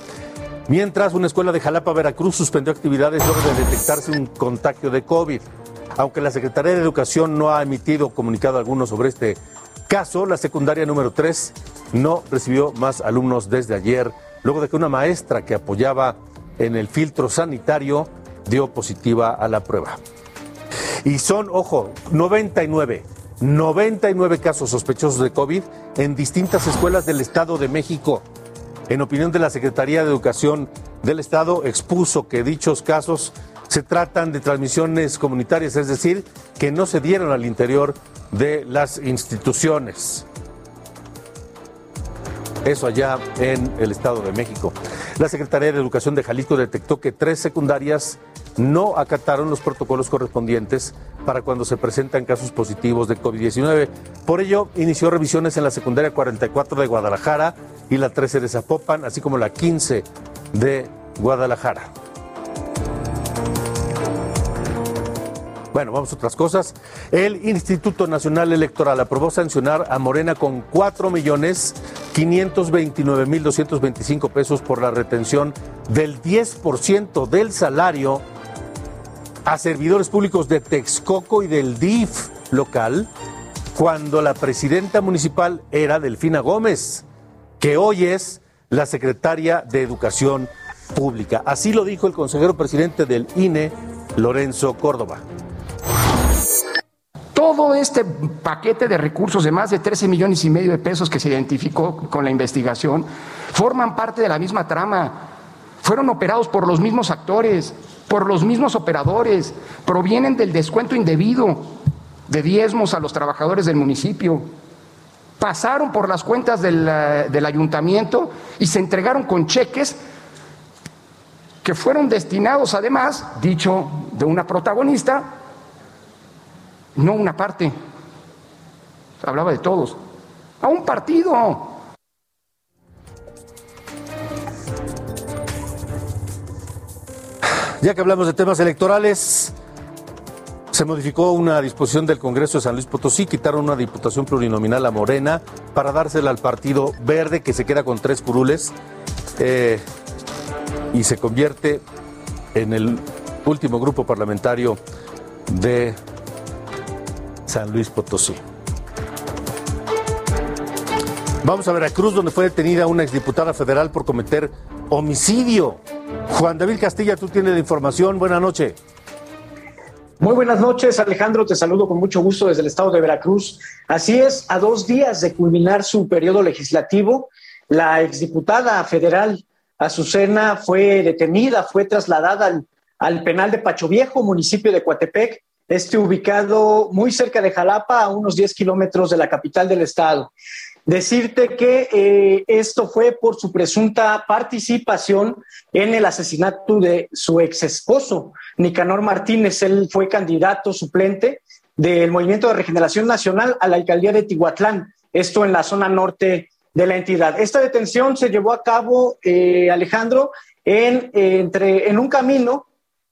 Mientras, una escuela de Jalapa, Veracruz, suspendió actividades luego de detectarse un contagio de COVID. Aunque la Secretaría de Educación no ha emitido comunicado alguno sobre este caso, la secundaria número 3 no recibió más alumnos desde ayer, luego de que una maestra que apoyaba en el filtro sanitario dio positiva a la prueba. Y son, ojo, 99, 99 casos sospechosos de COVID en distintas escuelas del Estado de México. En opinión de la Secretaría de Educación del Estado, expuso que dichos casos se tratan de transmisiones comunitarias, es decir, que no se dieron al interior de las instituciones. Eso allá en el Estado de México. La Secretaría de Educación de Jalisco detectó que tres secundarias no acataron los protocolos correspondientes para cuando se presentan casos positivos de COVID-19. Por ello, inició revisiones en la secundaria 44 de Guadalajara y la 13 de Zapopan, así como la 15 de Guadalajara. Bueno, vamos a otras cosas. El Instituto Nacional Electoral aprobó sancionar a Morena con 4 millones 529 mil 225 pesos por la retención del 10% del salario a servidores públicos de Texcoco y del DIF local cuando la presidenta municipal era Delfina Gómez, que hoy es la secretaria de Educación Pública. Así lo dijo el consejero presidente del INE, Lorenzo Córdoba. Todo este paquete de recursos de más de 13 millones y medio de pesos que se identificó con la investigación forman parte de la misma trama. Fueron operados por los mismos actores, por los mismos operadores, provienen del descuento indebido de diezmos a los trabajadores del municipio. Pasaron por las cuentas del, eh, del ayuntamiento y se entregaron con cheques que fueron destinados además, dicho de una protagonista, no una parte, hablaba de todos, a un partido. Ya que hablamos de temas electorales, se modificó una disposición del Congreso de San Luis Potosí, quitaron una diputación plurinominal a Morena para dársela al Partido Verde, que se queda con tres curules eh, y se convierte en el último grupo parlamentario de San Luis Potosí. Vamos a Veracruz, donde fue detenida una exdiputada federal por cometer homicidio. Juan David Castilla, tú tienes la información. Buenas noches. Muy buenas noches, Alejandro. Te saludo con mucho gusto desde el estado de Veracruz. Así es, a dos días de culminar su periodo legislativo, la exdiputada federal Azucena fue detenida, fue trasladada al, al penal de Pacho Viejo, municipio de Coatepec, este ubicado muy cerca de Jalapa, a unos 10 kilómetros de la capital del estado. Decirte que eh, esto fue por su presunta participación en el asesinato de su ex esposo, Nicanor Martínez. Él fue candidato suplente del Movimiento de Regeneración Nacional a la alcaldía de Tihuatlán, esto en la zona norte de la entidad. Esta detención se llevó a cabo, eh, Alejandro, en, entre, en un camino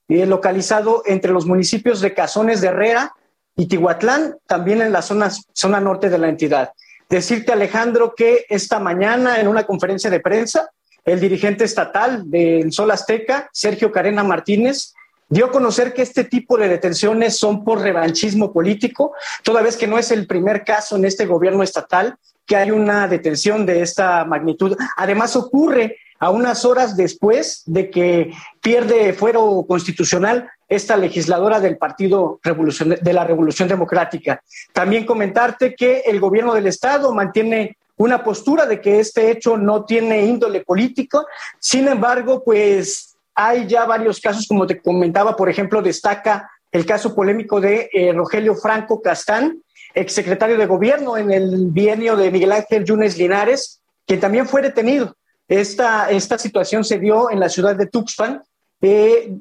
eh, localizado entre los municipios de Cazones de Herrera y Tihuatlán, también en la zona, zona norte de la entidad. Decirte, Alejandro, que esta mañana en una conferencia de prensa, el dirigente estatal del Sol Azteca, Sergio Carena Martínez, dio a conocer que este tipo de detenciones son por revanchismo político, toda vez que no es el primer caso en este gobierno estatal que hay una detención de esta magnitud. Además, ocurre a unas horas después de que pierde fuero constitucional esta legisladora del Partido de la Revolución Democrática. También comentarte que el gobierno del Estado mantiene una postura de que este hecho no tiene índole político. Sin embargo, pues hay ya varios casos, como te comentaba, por ejemplo, destaca el caso polémico de eh, Rogelio Franco Castán, exsecretario de gobierno en el bienio de Miguel Ángel Yunes Linares, que también fue detenido esta, esta situación se dio en la ciudad de Tuxpan, eh,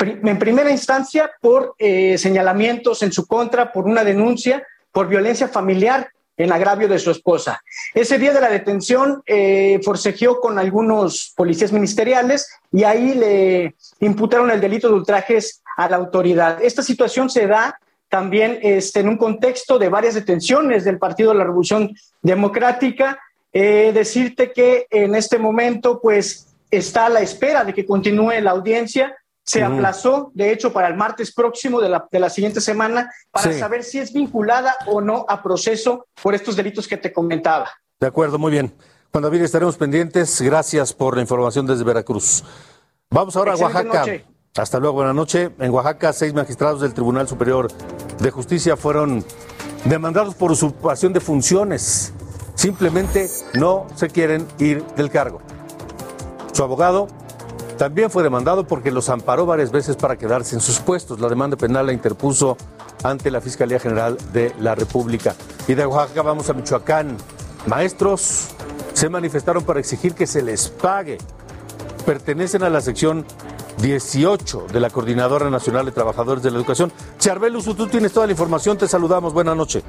en primera instancia por eh, señalamientos en su contra, por una denuncia por violencia familiar en agravio de su esposa. Ese día de la detención eh, forcejeó con algunos policías ministeriales y ahí le imputaron el delito de ultrajes a la autoridad. Esta situación se da también este, en un contexto de varias detenciones del Partido de la Revolución Democrática. Eh, decirte que en este momento, pues, está a la espera de que continúe la audiencia se aplazó, de hecho, para el martes próximo de la, de la siguiente semana para saber si es vinculada o no a proceso por estos delitos que te comentaba. De acuerdo, muy bien. Juan David, estaremos pendientes. Gracias por la información desde Veracruz. Vamos ahora a Oaxaca. Hasta luego, buenas noches. En Oaxaca, seis magistrados del Tribunal Superior de Justicia fueron demandados por usurpación de funciones. Simplemente no se quieren ir del cargo. Su abogado también fue demandado porque los amparó varias veces para quedarse en sus puestos. La demanda penal la interpuso ante la Fiscalía General de la República. Y de Oaxaca vamos a Michoacán. Maestros se manifestaron para exigir que se les pague. Pertenecen a la sección 18 de la Coordinadora Nacional de Trabajadores de la Educación. Charbel Uso, tú tienes toda la información. Te saludamos. Buenas noches.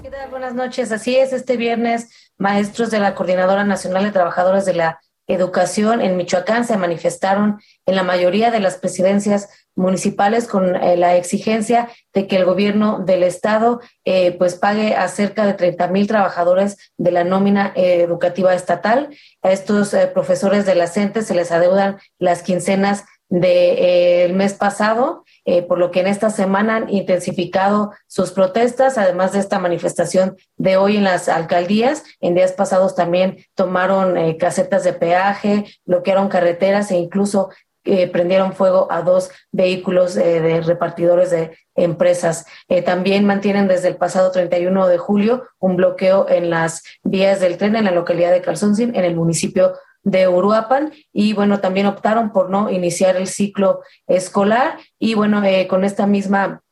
¿Qué tal? Buenas noches. Así es, este viernes, maestros de la Coordinadora Nacional de Trabajadores de la Educación en Michoacán se manifestaron en la mayoría de las presidencias municipales con eh, la exigencia de que el gobierno del estado eh, pues pague a cerca de 30 mil trabajadores de la nómina eh, educativa estatal. A estos profesores de la CENTE se les adeudan las quincenas del mes pasado eh, por lo que en esta semana han intensificado sus protestas, además de esta manifestación de hoy en las alcaldías. En días pasados también tomaron eh, casetas de peaje, bloquearon carreteras e incluso eh, prendieron fuego a dos vehículos de repartidores de empresas. también mantienen desde el pasado 31 de julio un bloqueo en las vías del tren en la localidad de Calzoncin, en el municipio de Uruapan y bueno, también optaron por no iniciar el ciclo escolar y bueno, eh, con esta misma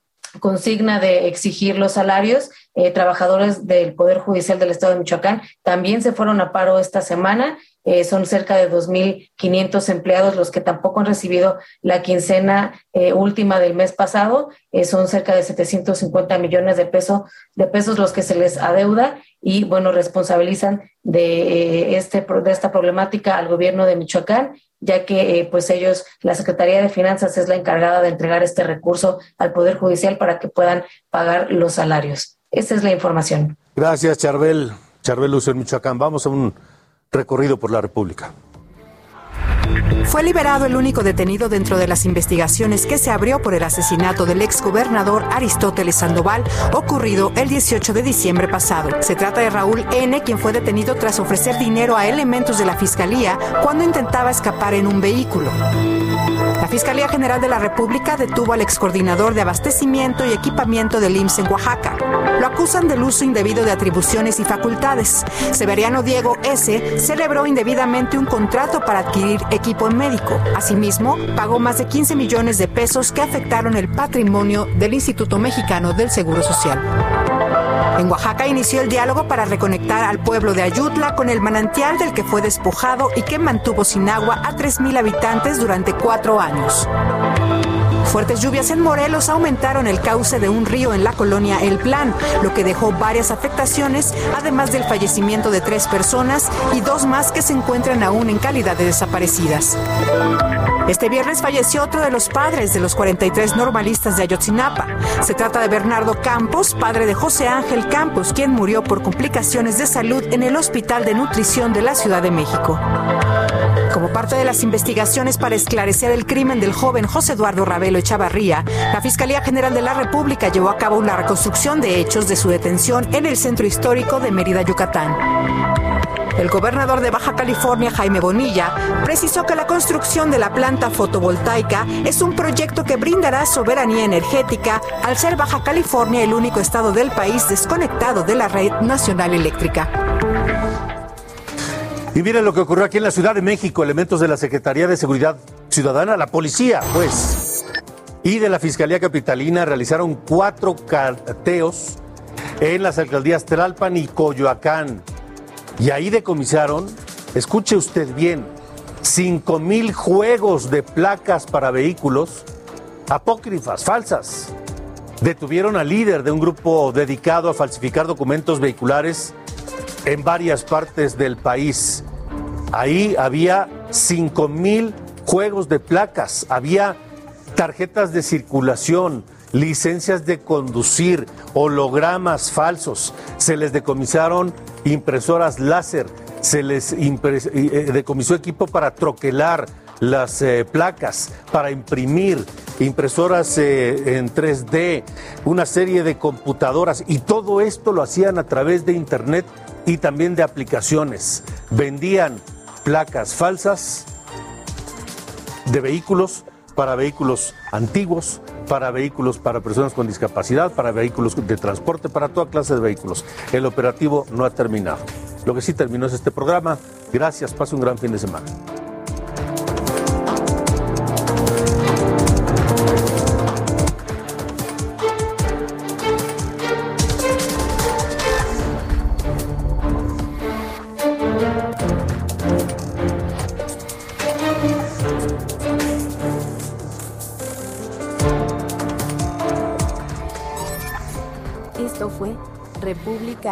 consigna de exigir los salarios, eh, trabajadores del Poder Judicial del Estado de Michoacán también se fueron a paro esta semana. Eh, son cerca de 2.500 empleados los que tampoco han recibido la quincena última del mes pasado. son cerca de 750 millones de, pesos de pesos los que se les adeuda y bueno, responsabilizan de, eh, este, de esta problemática al gobierno de Michoacán, ya que eh, pues ellos, la Secretaría de Finanzas es la encargada de entregar este recurso al Poder Judicial para que puedan pagar los salarios. Esa es la información. Gracias, Charbel. Charbel Lucio en Michoacán. Vamos a un recorrido por la República. Fue liberado el único detenido dentro de las investigaciones que se abrió por el asesinato del exgobernador Aristóteles Sandoval, ocurrido el 18 de diciembre pasado. Se trata de Raúl N., quien fue detenido tras ofrecer dinero a elementos de la fiscalía cuando intentaba escapar en un vehículo. La Fiscalía General de la República detuvo al excoordinador de abastecimiento y equipamiento del IMSS en Oaxaca. Lo acusan del uso indebido de atribuciones y facultades. Severiano Diego S. celebró indebidamente un contrato para adquirir equipo médico. Asimismo, pagó más de 15 millones de pesos que afectaron el patrimonio del Instituto Mexicano del Seguro Social. En Oaxaca inició el diálogo para reconectar al pueblo de Ayutla con el manantial del que fue despojado y que mantuvo sin agua a 3.000 habitantes durante cuatro años. Fuertes lluvias en Morelos aumentaron el cauce de un río en la colonia El Plan, lo que dejó varias afectaciones, además del fallecimiento de tres personas y dos más que se encuentran aún en calidad de desaparecidas. Este viernes falleció otro de los padres de los 43 normalistas de Ayotzinapa. Se trata de Bernardo Campos, padre de José Ángel Campos, quien murió por complicaciones de salud en el Hospital de Nutrición de la Ciudad de México. Como parte de las investigaciones para esclarecer el crimen del joven José Eduardo Ravelo Echavarría, la Fiscalía General de la República llevó a cabo una reconstrucción de hechos de su detención en el centro histórico de Mérida, Yucatán. El gobernador de Baja California, Jaime Bonilla, precisó que la construcción de la planta fotovoltaica es un proyecto que brindará soberanía energética al ser Baja California el único estado del país desconectado de la red nacional eléctrica. Y miren lo que ocurrió aquí en la Ciudad de México. Elementos de la Secretaría de Seguridad Ciudadana, la policía, pues, y de la Fiscalía Capitalina realizaron cuatro carteos en las alcaldías Tlalpan y Coyoacán. Y ahí decomisaron, escuche usted bien, 5 mil juegos de placas para vehículos apócrifas, falsas. Detuvieron al líder de un grupo dedicado a falsificar documentos vehiculares en varias partes del país. Ahí había 5 mil juegos de placas, había tarjetas de circulación, licencias de conducir, hologramas falsos, se les decomisaron impresoras láser, se les eh, decomisó equipo para troquelar las eh, placas, para imprimir, impresoras eh, en 3D, una serie de computadoras. Y todo esto lo hacían a través de Internet y también de aplicaciones. Vendían placas falsas de vehículos para vehículos antiguos, para vehículos para personas con discapacidad, para vehículos de transporte, para toda clase de vehículos. El operativo no ha terminado. Lo que sí terminó es este programa. Gracias, pase un gran fin de semana.